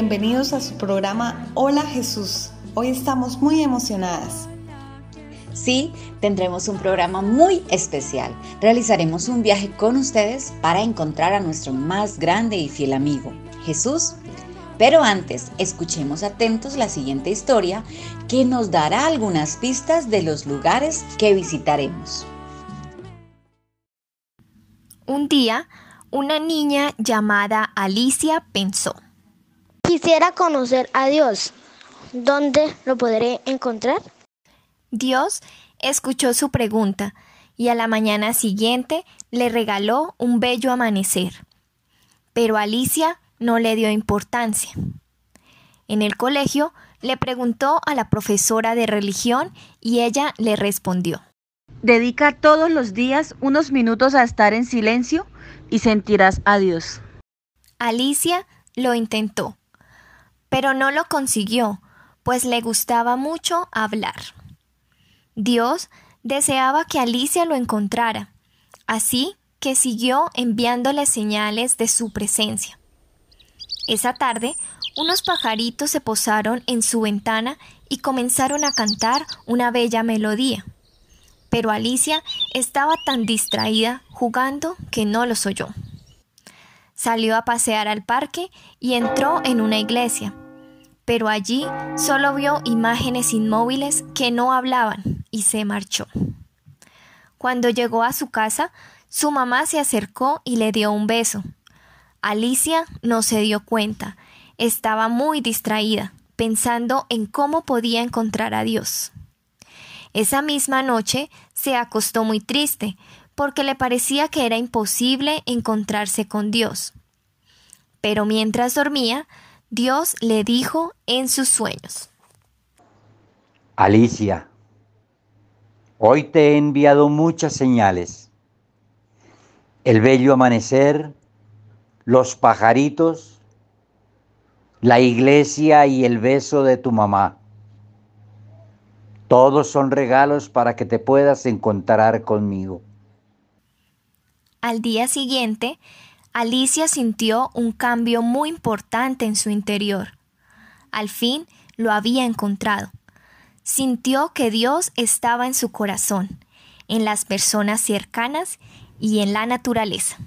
bienvenidos a su programa Hola Jesús. Hoy estamos muy emocionadas. Sí, tendremos un programa muy especial. Realizaremos un viaje con ustedes para encontrar a nuestro más grande y fiel amigo, Jesús. Pero antes, escuchemos atentos la siguiente historia que nos dará algunas pistas de los lugares que visitaremos. Un día, una niña llamada Alicia pensó, Quisiera conocer a Dios. ¿Dónde lo podré encontrar? Dios escuchó su pregunta y a la mañana siguiente le regaló un bello amanecer. Pero Alicia no le dio importancia. En el colegio le preguntó a la profesora de religión y ella le respondió. Dedica todos los días unos minutos a estar en silencio y sentirás a Dios. Alicia lo intentó, pero no lo consiguió, pues le gustaba mucho hablar. Dios deseaba que Alicia lo encontrara, así que siguió enviándole señales de su presencia. Esa tarde, unos pajaritos se posaron en su ventana y comenzaron a cantar una bella melodía. Pero Alicia estaba tan distraída jugando que no los oyó. Salió a pasear al parque y entró en una iglesia, pero allí solo vio imágenes inmóviles que no hablaban y se marchó. Cuando llegó a su casa, su mamá se acercó y le dio un beso. Alicia no se dio cuenta, estaba muy distraída, pensando en cómo podía encontrar a Dios. Esa misma noche se acostó muy triste, porque le parecía que era imposible encontrarse con Dios. Pero mientras dormía, Dios le dijo en sus sueños. Alicia, hoy te he enviado muchas señales. El bello amanecer, los pajaritos, la iglesia y el beso de tu mamá. Todos son regalos para que te puedas encontrar conmigo. Al día siguiente, Alicia sintió un cambio muy importante en su interior. Al fin lo había encontrado. Sintió que Dios estaba en su corazón, en las personas cercanas y en la naturaleza.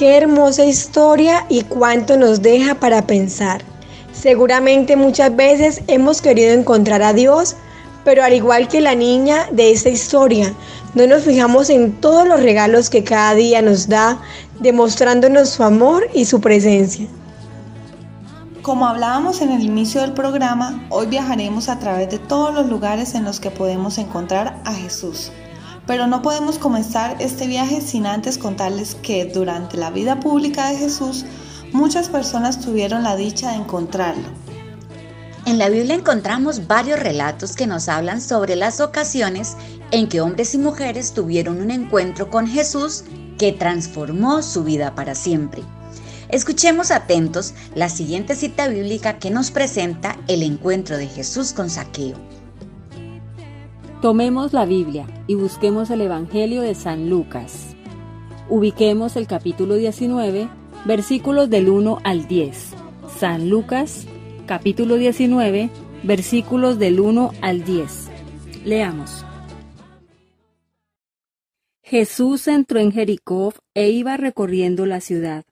Qué hermosa historia y cuánto nos deja para pensar. Seguramente muchas veces hemos querido encontrar a Dios, pero al igual que la niña de esta historia, no nos fijamos en todos los regalos que cada día nos da, demostrándonos su amor y su presencia. Como hablábamos en el inicio del programa, hoy viajaremos a través de todos los lugares en los que podemos encontrar a Jesús. Pero no podemos comenzar este viaje sin antes contarles que durante la vida pública de Jesús muchas personas tuvieron la dicha de encontrarlo. En la Biblia encontramos varios relatos que nos hablan sobre las ocasiones en que hombres y mujeres tuvieron un encuentro con Jesús que transformó su vida para siempre. Escuchemos atentos la siguiente cita bíblica que nos presenta el encuentro de Jesús con Saqueo. Tomemos la Biblia y busquemos el Evangelio de San Lucas. Ubiquemos el capítulo 19, versículos del 1 al 10. San Lucas, capítulo 19, versículos del 1 al 10. Leamos. Jesús entró en Jericó e iba recorriendo la ciudad.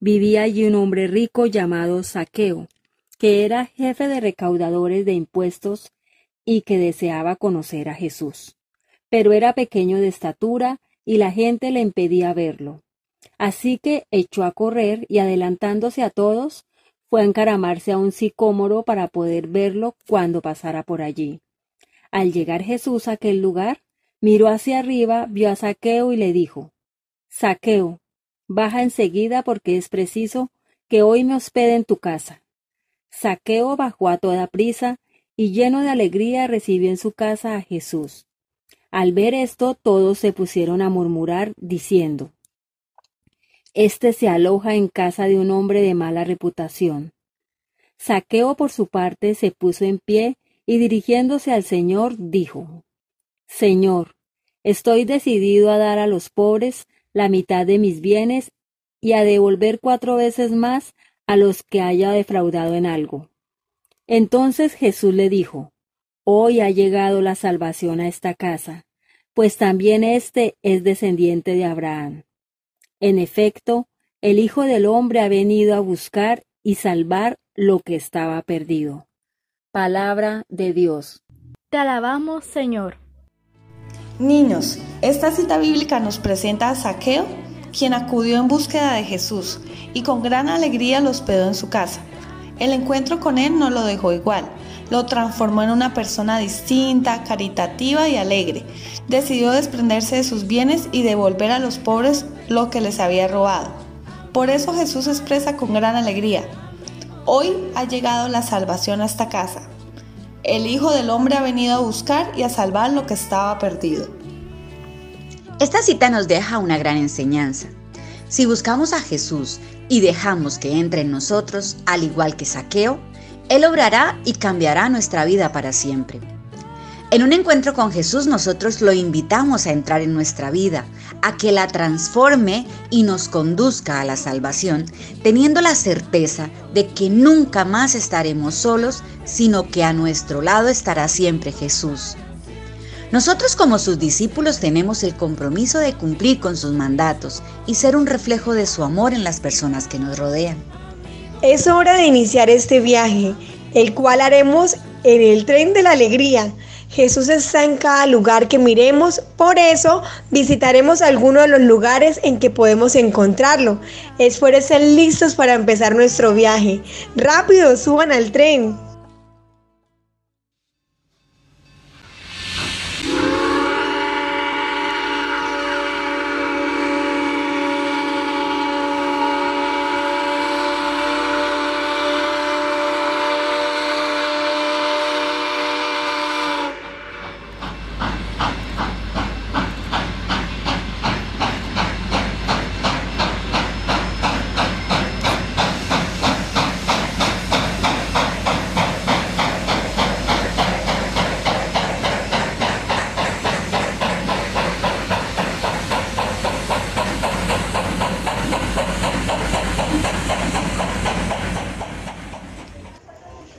Vivía allí un hombre rico llamado Saqueo, que era jefe de recaudadores de impuestos y que deseaba conocer a Jesús. Pero era pequeño de estatura y la gente le impedía verlo. Así que echó a correr y adelantándose a todos, fue a encaramarse a un sicómoro para poder verlo cuando pasara por allí. Al llegar Jesús a aquel lugar, miró hacia arriba, vio a Saqueo y le dijo, Saqueo, baja enseguida porque es preciso que hoy me hospede en tu casa. Saqueo bajó a toda prisa y lleno de alegría recibió en su casa a Jesús. Al ver esto, todos se pusieron a murmurar, diciendo, Este se aloja en casa de un hombre de mala reputación. Saqueo, por su parte, se puso en pie y dirigiéndose al Señor, dijo, Señor, estoy decidido a dar a los pobres la mitad de mis bienes y a devolver cuatro veces más a los que haya defraudado en algo. Entonces Jesús le dijo, Hoy ha llegado la salvación a esta casa, pues también éste es descendiente de Abraham. En efecto, el Hijo del Hombre ha venido a buscar y salvar lo que estaba perdido. Palabra de Dios. Te alabamos, Señor. Niños, esta cita bíblica nos presenta a Saqueo, quien acudió en búsqueda de Jesús y con gran alegría lo hospedó en su casa. El encuentro con él no lo dejó igual, lo transformó en una persona distinta, caritativa y alegre. Decidió desprenderse de sus bienes y devolver a los pobres lo que les había robado. Por eso Jesús expresa con gran alegría, hoy ha llegado la salvación a esta casa. El Hijo del Hombre ha venido a buscar y a salvar lo que estaba perdido. Esta cita nos deja una gran enseñanza. Si buscamos a Jesús y dejamos que entre en nosotros, al igual que Saqueo, Él obrará y cambiará nuestra vida para siempre. En un encuentro con Jesús nosotros lo invitamos a entrar en nuestra vida, a que la transforme y nos conduzca a la salvación, teniendo la certeza de que nunca más estaremos solos, sino que a nuestro lado estará siempre Jesús. Nosotros como sus discípulos tenemos el compromiso de cumplir con sus mandatos y ser un reflejo de su amor en las personas que nos rodean. Es hora de iniciar este viaje, el cual haremos en el tren de la alegría. Jesús está en cada lugar que miremos, por eso visitaremos algunos de los lugares en que podemos encontrarlo. Esfuercen listos para empezar nuestro viaje. Rápido, suban al tren.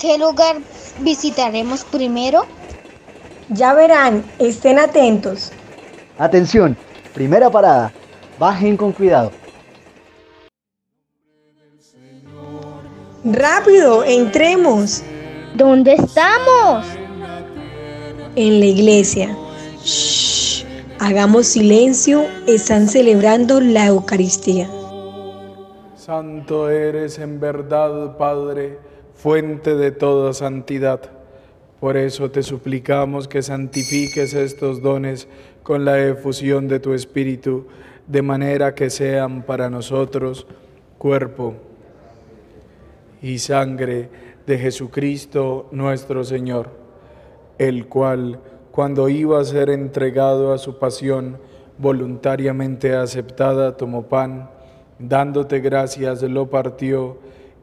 ¿Qué lugar visitaremos primero? Ya verán, estén atentos. Atención, primera parada. Bajen con cuidado. Rápido, entremos. ¿Dónde estamos? En la iglesia. Shh, hagamos silencio, están celebrando la Eucaristía. Santo eres en verdad, Padre, fuente de toda santidad. Por eso te suplicamos que santifiques estos dones con la efusión de tu Espíritu, de manera que sean para nosotros cuerpo y sangre de Jesucristo nuestro Señor, el cual, cuando iba a ser entregado a su pasión voluntariamente aceptada, tomó pan, dándote gracias, lo partió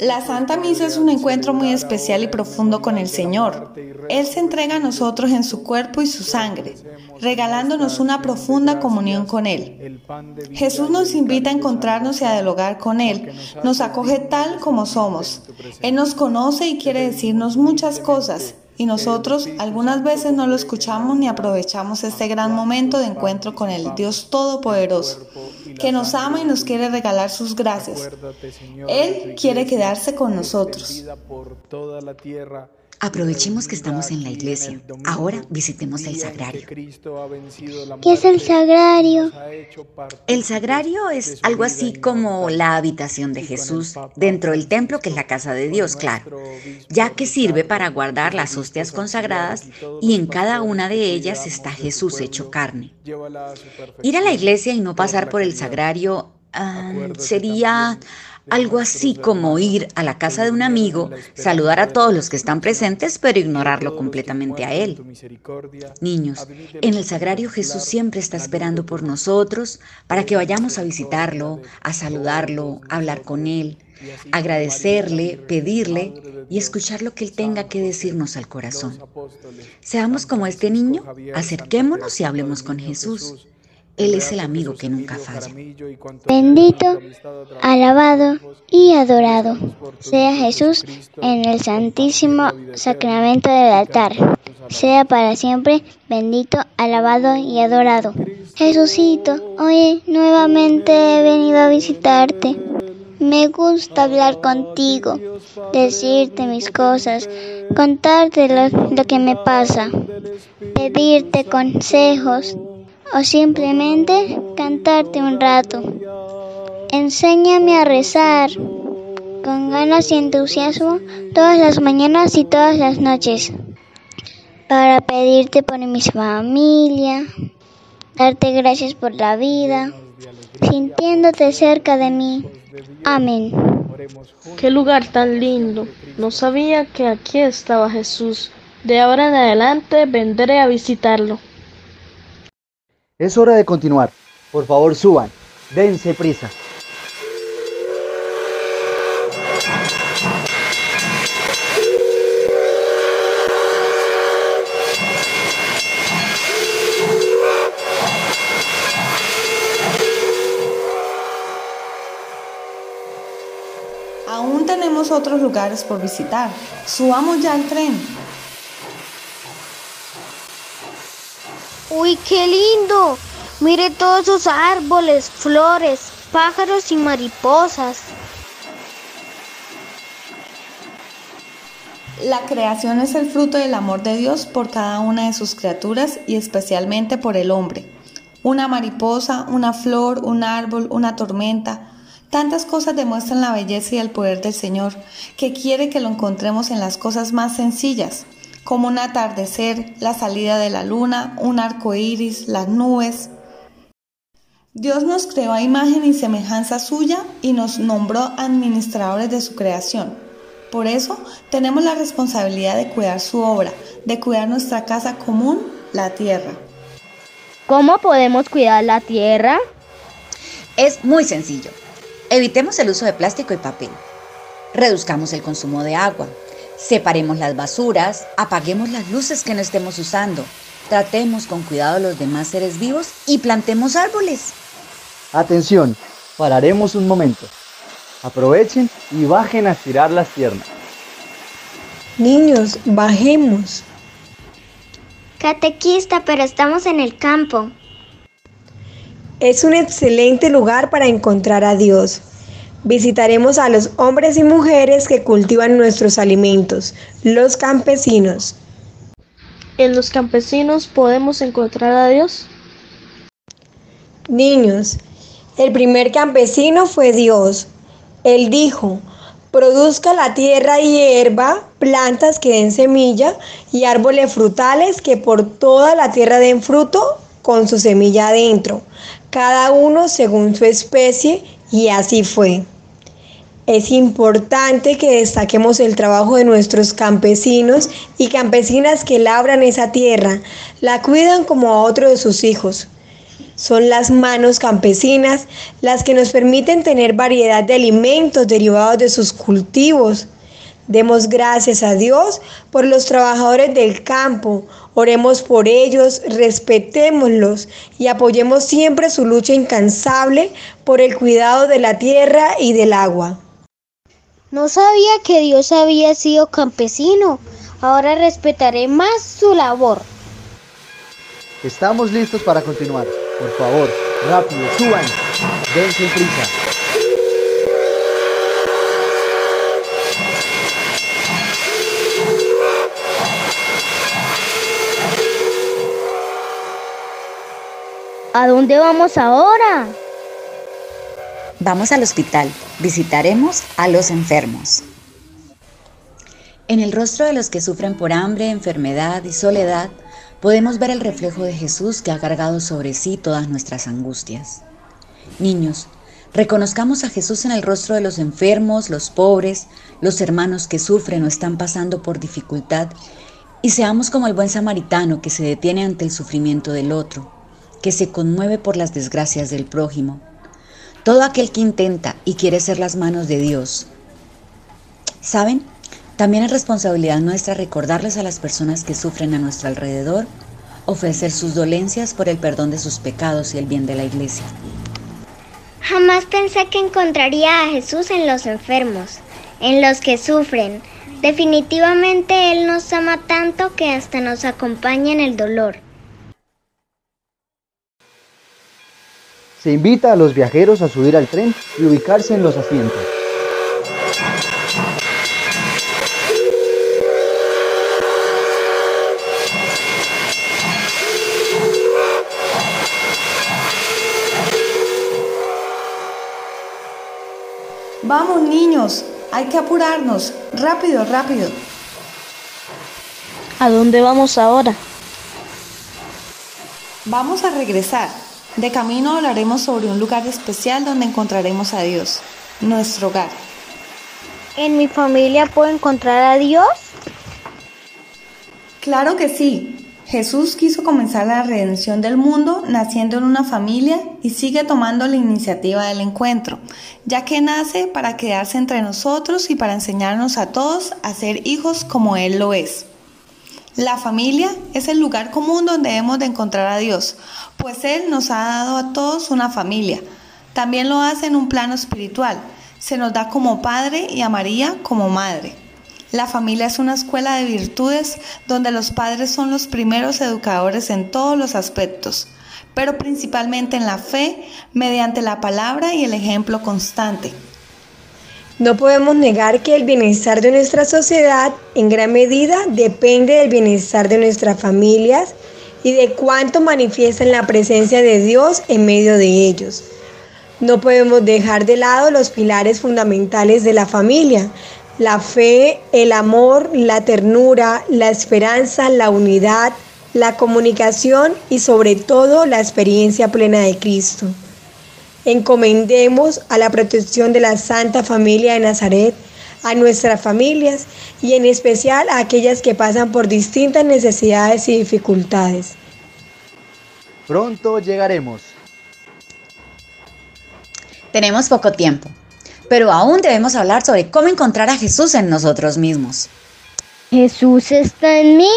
La Santa Misa es un encuentro muy especial y profundo con el Señor. Él se entrega a nosotros en su cuerpo y su sangre, regalándonos una profunda comunión con Él. Jesús nos invita a encontrarnos y a dialogar con Él. Nos acoge tal como somos. Él nos conoce y quiere decirnos muchas cosas. Y nosotros algunas veces no lo escuchamos ni aprovechamos este gran momento de encuentro con el Dios Todopoderoso, que nos ama y nos quiere regalar sus gracias. Él quiere quedarse con nosotros. Aprovechemos que estamos en la iglesia. Ahora visitemos el sagrario. ¿Qué es el sagrario? El sagrario es algo así como la habitación de Jesús dentro del templo que es la casa de Dios, claro, ya que sirve para guardar las hostias consagradas y en cada una de ellas está Jesús hecho carne. Ir a la iglesia y no pasar por el sagrario ah, sería algo así como ir a la casa de un amigo, saludar a todos los que están presentes, pero ignorarlo completamente a él. Niños, en el sagrario Jesús siempre está esperando por nosotros para que vayamos a visitarlo, a saludarlo, a hablar con él, agradecerle, pedirle y escuchar lo que él tenga que decirnos al corazón. Seamos como este niño, acerquémonos y hablemos con Jesús. Él es el amigo que nunca falla. Bendito, alabado y adorado sea Jesús en el santísimo sacramento del altar. Sea para siempre bendito, alabado y adorado. Jesucito, hoy nuevamente he venido a visitarte. Me gusta hablar contigo, decirte mis cosas, contarte lo, lo que me pasa, pedirte consejos o simplemente cantarte un rato. Enséñame a rezar con ganas y entusiasmo todas las mañanas y todas las noches para pedirte por mi familia, darte gracias por la vida, sintiéndote cerca de mí. Amén. Qué lugar tan lindo. No sabía que aquí estaba Jesús. De ahora en adelante vendré a visitarlo. Es hora de continuar. Por favor, suban. Dense prisa. Aún tenemos otros lugares por visitar. Subamos ya al tren. ¡Uy, qué lindo! Mire todos esos árboles, flores, pájaros y mariposas. La creación es el fruto del amor de Dios por cada una de sus criaturas y especialmente por el hombre. Una mariposa, una flor, un árbol, una tormenta, tantas cosas demuestran la belleza y el poder del Señor, que quiere que lo encontremos en las cosas más sencillas, como un atardecer, la salida de la luna, un arco iris, las nubes. Dios nos creó a imagen y semejanza suya y nos nombró administradores de su creación. Por eso tenemos la responsabilidad de cuidar su obra, de cuidar nuestra casa común, la tierra. ¿Cómo podemos cuidar la tierra? Es muy sencillo. Evitemos el uso de plástico y papel. Reduzcamos el consumo de agua. Separemos las basuras, apaguemos las luces que no estemos usando, tratemos con cuidado a los demás seres vivos y plantemos árboles. Atención, pararemos un momento. Aprovechen y bajen a estirar las piernas. Niños, bajemos. Catequista, pero estamos en el campo. Es un excelente lugar para encontrar a Dios. Visitaremos a los hombres y mujeres que cultivan nuestros alimentos, los campesinos. ¿En los campesinos podemos encontrar a Dios? Niños, el primer campesino fue Dios. Él dijo, produzca la tierra hierba, plantas que den semilla y árboles frutales que por toda la tierra den fruto con su semilla adentro, cada uno según su especie, y así fue. Es importante que destaquemos el trabajo de nuestros campesinos y campesinas que labran esa tierra, la cuidan como a otro de sus hijos. Son las manos campesinas las que nos permiten tener variedad de alimentos derivados de sus cultivos. Demos gracias a Dios por los trabajadores del campo, oremos por ellos, respetémoslos y apoyemos siempre su lucha incansable por el cuidado de la tierra y del agua. No sabía que Dios había sido campesino. Ahora respetaré más su labor. Estamos listos para continuar. Por favor, rápido, suban. Dense prisa. ¿A dónde vamos ahora? Vamos al hospital. Visitaremos a los enfermos. En el rostro de los que sufren por hambre, enfermedad y soledad, podemos ver el reflejo de Jesús que ha cargado sobre sí todas nuestras angustias. Niños, reconozcamos a Jesús en el rostro de los enfermos, los pobres, los hermanos que sufren o están pasando por dificultad y seamos como el buen samaritano que se detiene ante el sufrimiento del otro, que se conmueve por las desgracias del prójimo. Todo aquel que intenta y quiere ser las manos de Dios. ¿Saben? También es responsabilidad nuestra recordarles a las personas que sufren a nuestro alrededor, ofrecer sus dolencias por el perdón de sus pecados y el bien de la iglesia. Jamás pensé que encontraría a Jesús en los enfermos, en los que sufren. Definitivamente Él nos ama tanto que hasta nos acompaña en el dolor. Se invita a los viajeros a subir al tren y ubicarse en los asientos. Vamos niños, hay que apurarnos. Rápido, rápido. ¿A dónde vamos ahora? Vamos a regresar. De camino hablaremos sobre un lugar especial donde encontraremos a Dios, nuestro hogar. ¿En mi familia puedo encontrar a Dios? Claro que sí. Jesús quiso comenzar la redención del mundo naciendo en una familia y sigue tomando la iniciativa del encuentro, ya que nace para quedarse entre nosotros y para enseñarnos a todos a ser hijos como Él lo es. La familia es el lugar común donde hemos de encontrar a Dios, pues Él nos ha dado a todos una familia. También lo hace en un plano espiritual, Se nos da como padre y a María como madre. La familia es una escuela de virtudes donde los padres son los primeros educadores en todos los aspectos, pero principalmente en la fe, mediante la palabra y el ejemplo constante. No podemos negar que el bienestar de nuestra sociedad en gran medida depende del bienestar de nuestras familias y de cuánto manifiestan la presencia de Dios en medio de ellos. No podemos dejar de lado los pilares fundamentales de la familia, la fe, el amor, la ternura, la esperanza, la unidad, la comunicación y sobre todo la experiencia plena de Cristo. Encomendemos a la protección de la Santa Familia de Nazaret, a nuestras familias y en especial a aquellas que pasan por distintas necesidades y dificultades. Pronto llegaremos. Tenemos poco tiempo, pero aún debemos hablar sobre cómo encontrar a Jesús en nosotros mismos. ¿Jesús está en mí?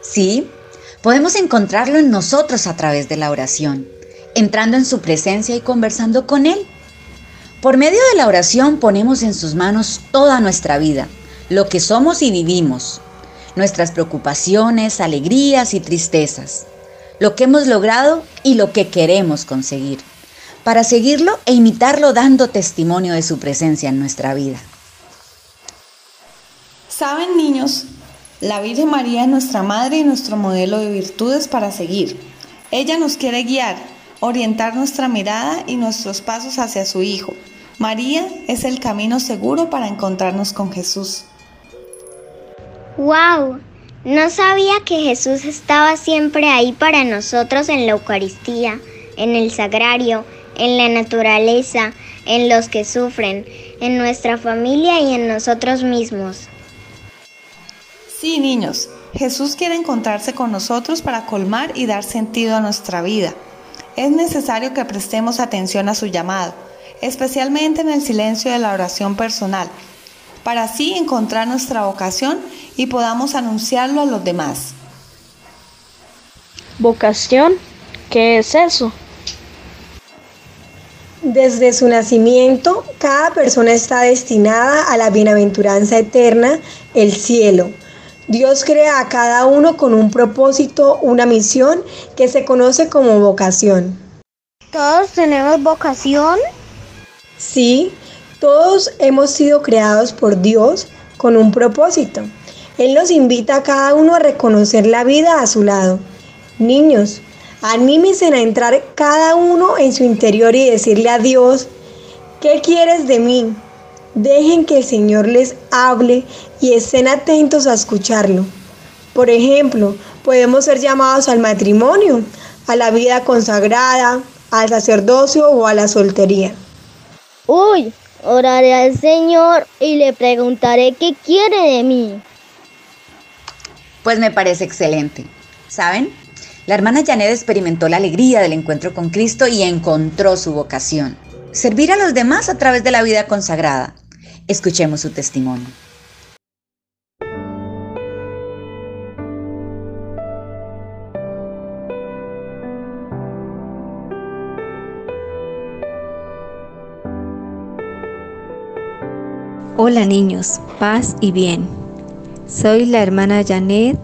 Sí, podemos encontrarlo en nosotros a través de la oración, entrando en su presencia y conversando con Él. Por medio de la oración ponemos en sus manos toda nuestra vida, lo que somos y vivimos, nuestras preocupaciones, alegrías y tristezas, lo que hemos logrado y lo que queremos conseguir, para seguirlo e imitarlo dando testimonio de su presencia en nuestra vida. Saben niños, la Virgen María es nuestra madre y nuestro modelo de virtudes para seguir. Ella nos quiere guiar, orientar nuestra mirada y nuestros pasos hacia su Hijo. María es el camino seguro para encontrarnos con Jesús. ¡Wow! No sabía que Jesús estaba siempre ahí para nosotros en la Eucaristía, en el sagrario, en la naturaleza, en los que sufren, en nuestra familia y en nosotros mismos. Sí, niños, Jesús quiere encontrarse con nosotros para colmar y dar sentido a nuestra vida. Es necesario que prestemos atención a su llamado, especialmente en el silencio de la oración personal, para así encontrar nuestra vocación y podamos anunciarlo a los demás. ¿Vocación? ¿Qué es eso? Desde su nacimiento, cada persona está destinada a la bienaventuranza eterna, el cielo. Dios crea a cada uno con un propósito, una misión que se conoce como vocación. ¿Todos tenemos vocación? Sí, todos hemos sido creados por Dios con un propósito. Él nos invita a cada uno a reconocer la vida a su lado. Niños, anímense a entrar cada uno en su interior y decirle a Dios, ¿qué quieres de mí? Dejen que el Señor les hable y estén atentos a escucharlo. Por ejemplo, podemos ser llamados al matrimonio, a la vida consagrada, al sacerdocio o a la soltería. Uy, oraré al Señor y le preguntaré qué quiere de mí. Pues me parece excelente. ¿Saben? La hermana Janet experimentó la alegría del encuentro con Cristo y encontró su vocación. Servir a los demás a través de la vida consagrada. Escuchemos su testimonio. Hola niños, paz y bien. Soy la hermana Janet,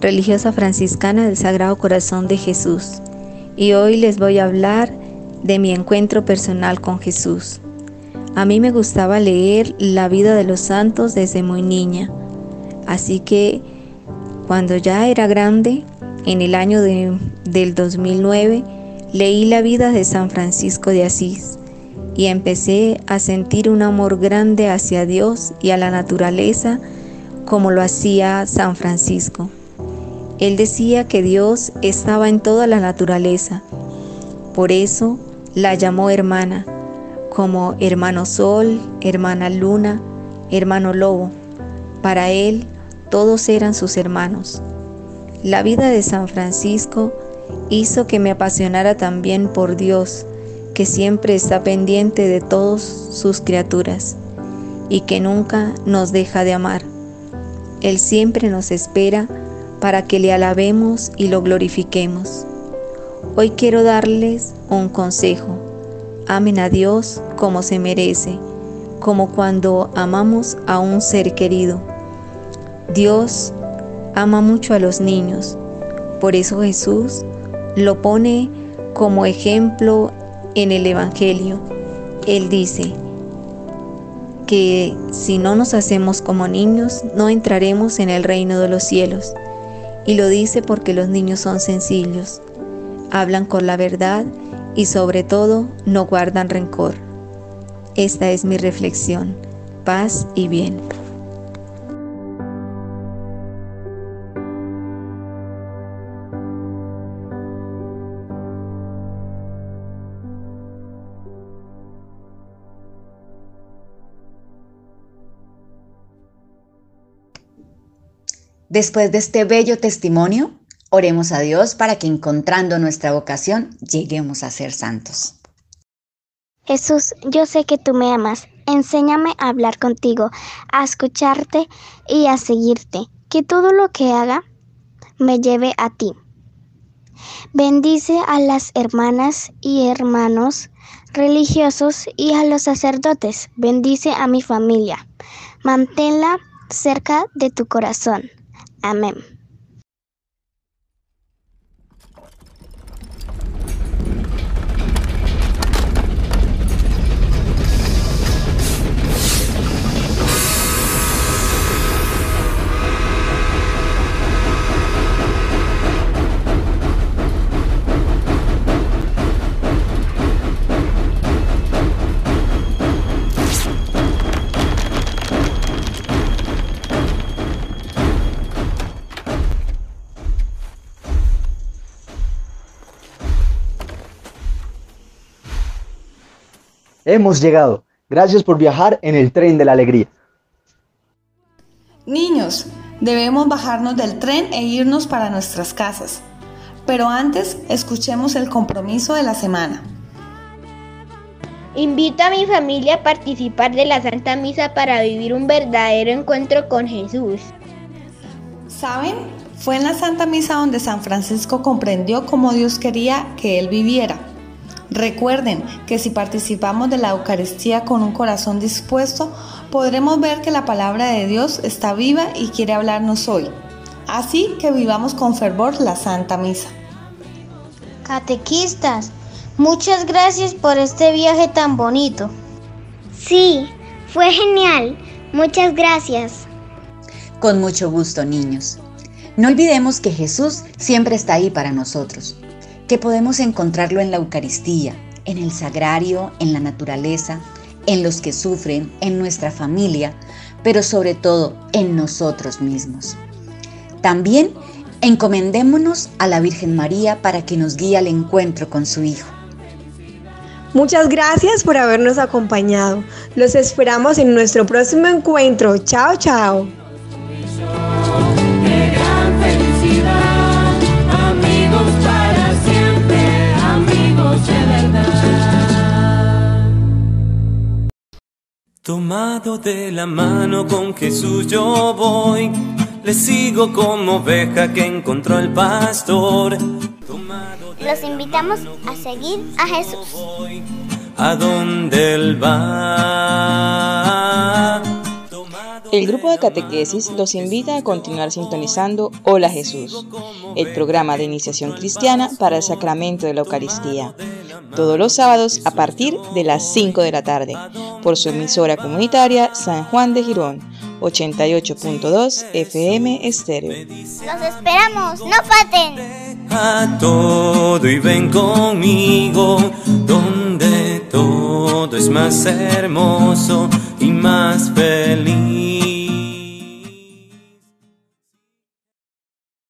religiosa franciscana del Sagrado Corazón de Jesús, y hoy les voy a hablar de mi encuentro personal con Jesús. A mí me gustaba leer la vida de los santos desde muy niña, así que cuando ya era grande, en el año de, del 2009, leí la vida de San Francisco de Asís y empecé a sentir un amor grande hacia Dios y a la naturaleza como lo hacía San Francisco. Él decía que Dios estaba en toda la naturaleza, por eso la llamó hermana, como hermano sol, hermana luna, hermano lobo. Para él todos eran sus hermanos. La vida de San Francisco hizo que me apasionara también por Dios, que siempre está pendiente de todas sus criaturas y que nunca nos deja de amar. Él siempre nos espera para que le alabemos y lo glorifiquemos. Hoy quiero darles un consejo. amen a Dios como se merece, como cuando amamos a un ser querido. Dios ama mucho a los niños, por eso Jesús lo pone como ejemplo en el Evangelio. Él dice que si no nos hacemos como niños, no entraremos en el reino de los cielos. Y lo dice porque los niños son sencillos, hablan con la verdad y sobre todo no guardan rencor. Esta es mi reflexión. Paz y bien. Después de este bello testimonio, oremos a Dios para que encontrando nuestra vocación lleguemos a ser santos. Jesús, yo sé que tú me amas. Enséñame a hablar contigo, a escucharte y a seguirte. Que todo lo que haga me lleve a ti. Bendice a las hermanas y hermanos religiosos y a los sacerdotes. Bendice a mi familia. Manténla cerca de tu corazón. Amén. Hemos llegado. Gracias por viajar en el tren de la alegría. Niños, debemos bajarnos del tren e irnos para nuestras casas. Pero antes, escuchemos el compromiso de la semana. Invito a mi familia a participar de la Santa Misa para vivir un verdadero encuentro con Jesús. ¿Saben? Fue en la Santa Misa donde San Francisco comprendió cómo Dios quería que él viviera. Recuerden que si participamos de la Eucaristía con un corazón dispuesto, podremos ver que la palabra de Dios está viva y quiere hablarnos hoy. Así que vivamos con fervor la Santa Misa. Catequistas, muchas gracias por este viaje tan bonito. Sí, fue genial. Muchas gracias. Con mucho gusto, niños. No olvidemos que Jesús siempre está ahí para nosotros, que podemos encontrarlo en la Eucaristía, en el sagrario, en la naturaleza, en los que sufren, en nuestra familia, pero sobre todo en nosotros mismos. También encomendémonos a la Virgen María para que nos guíe al encuentro con su Hijo. Muchas gracias por habernos acompañado. Los esperamos en nuestro próximo encuentro. Chao, chao. Tomado de la mano con Jesús yo voy, le sigo como oveja que encontró el pastor. Los invitamos a seguir a Jesús. A donde él va. El grupo de catequesis los invita a continuar sintonizando Hola Jesús, el programa de iniciación cristiana para el sacramento de la Eucaristía, todos los sábados a partir de las 5 de la tarde, por su emisora comunitaria San Juan de Girón, 88.2 FM Estéreo. Los esperamos, no falten. a todo y ven conmigo donde todo es más hermoso y más feliz.